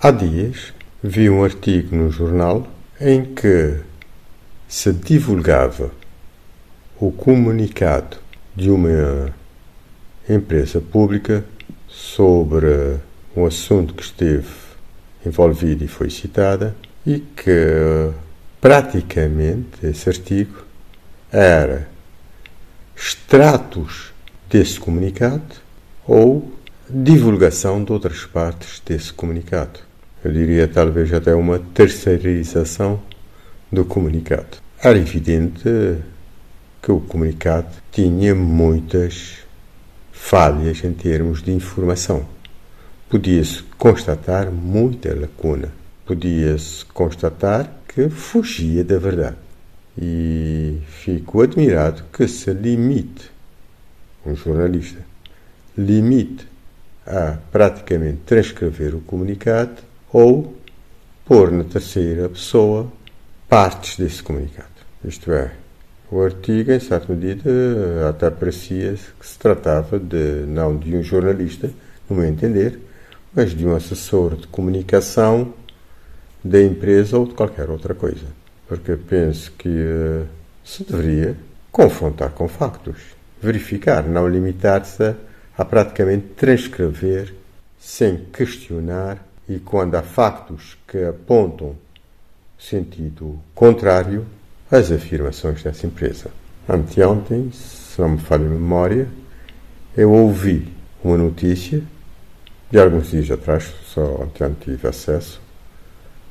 Há dias vi um artigo no jornal em que se divulgava o comunicado de uma empresa pública sobre um assunto que esteve envolvido e foi citada e que praticamente esse artigo era extratos desse comunicado ou divulgação de outras partes desse comunicado. Eu diria talvez até uma terceirização do comunicado. Era evidente que o comunicado tinha muitas falhas em termos de informação. Podia-se constatar muita lacuna. Podia-se constatar que fugia da verdade. E fico admirado que se limite, um jornalista, limite a praticamente transcrever o comunicado ou pôr na terceira pessoa partes desse comunicado. Isto é, o artigo, em certa medida, até parecia que se tratava de, não de um jornalista, no meu entender, mas de um assessor de comunicação da empresa ou de qualquer outra coisa. Porque penso que uh, se deveria confrontar com factos, verificar, não limitar-se a praticamente transcrever sem questionar e quando há factos que apontam sentido contrário às afirmações dessa empresa. Anteontem, se não me falha a memória, eu ouvi uma notícia de alguns dias atrás, só anteontem tive acesso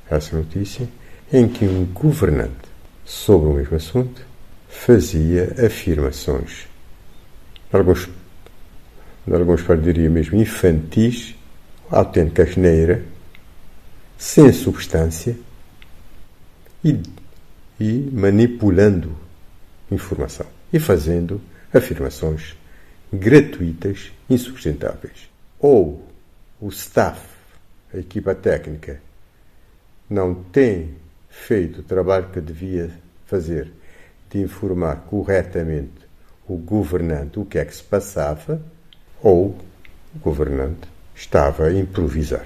a essa notícia, em que um governante sobre o mesmo assunto fazia afirmações, alguns alguns diria mesmo infantis, autêntica asneira, sem substância e, e manipulando informação e fazendo afirmações gratuitas, insustentáveis. Ou o staff, a equipa técnica, não tem feito o trabalho que devia fazer de informar corretamente o governante o que é que se passava ou o governante estava a improvisar.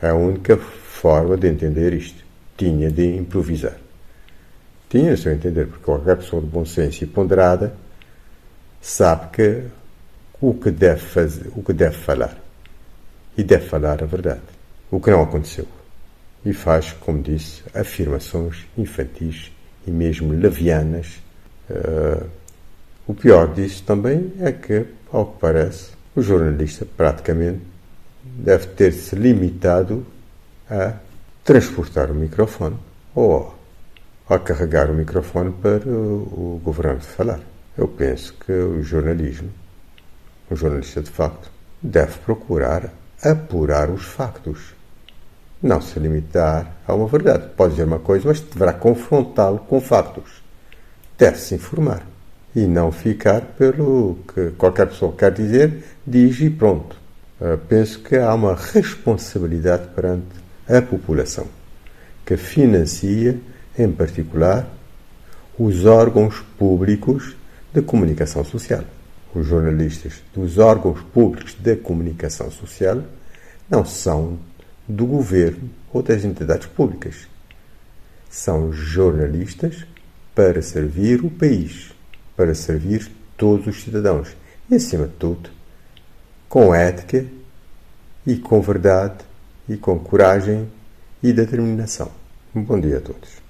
A única forma de entender isto tinha de improvisar. Tinha, se eu entender, porque qualquer pessoa de bom senso e ponderada sabe que o que deve fazer, o que deve falar e deve falar a verdade, o que não aconteceu. E faz, como disse, afirmações infantis e mesmo levianas. Uh, o pior disso também é que ao que parece, o jornalista praticamente deve ter se limitado a transportar o microfone ou a carregar o microfone para o, governante falar. Eu penso que o jornalismo, o jornalista de facto, deve procurar apurar os factos. Não se limitar a uma verdade. Pode dizer uma coisa, mas deverá confrontá-lo com factos. Deve-se informar e não ficar pelo que qualquer pessoa quer dizer, diz e pronto. Uh, penso que há uma responsabilidade perante a população que financia, em particular, os órgãos públicos de comunicação social. Os jornalistas dos órgãos públicos de comunicação social não são do governo ou das entidades públicas. São jornalistas para servir o país para servir todos os cidadãos e, acima de tudo, com ética e com verdade e com coragem e determinação. Um bom dia a todos.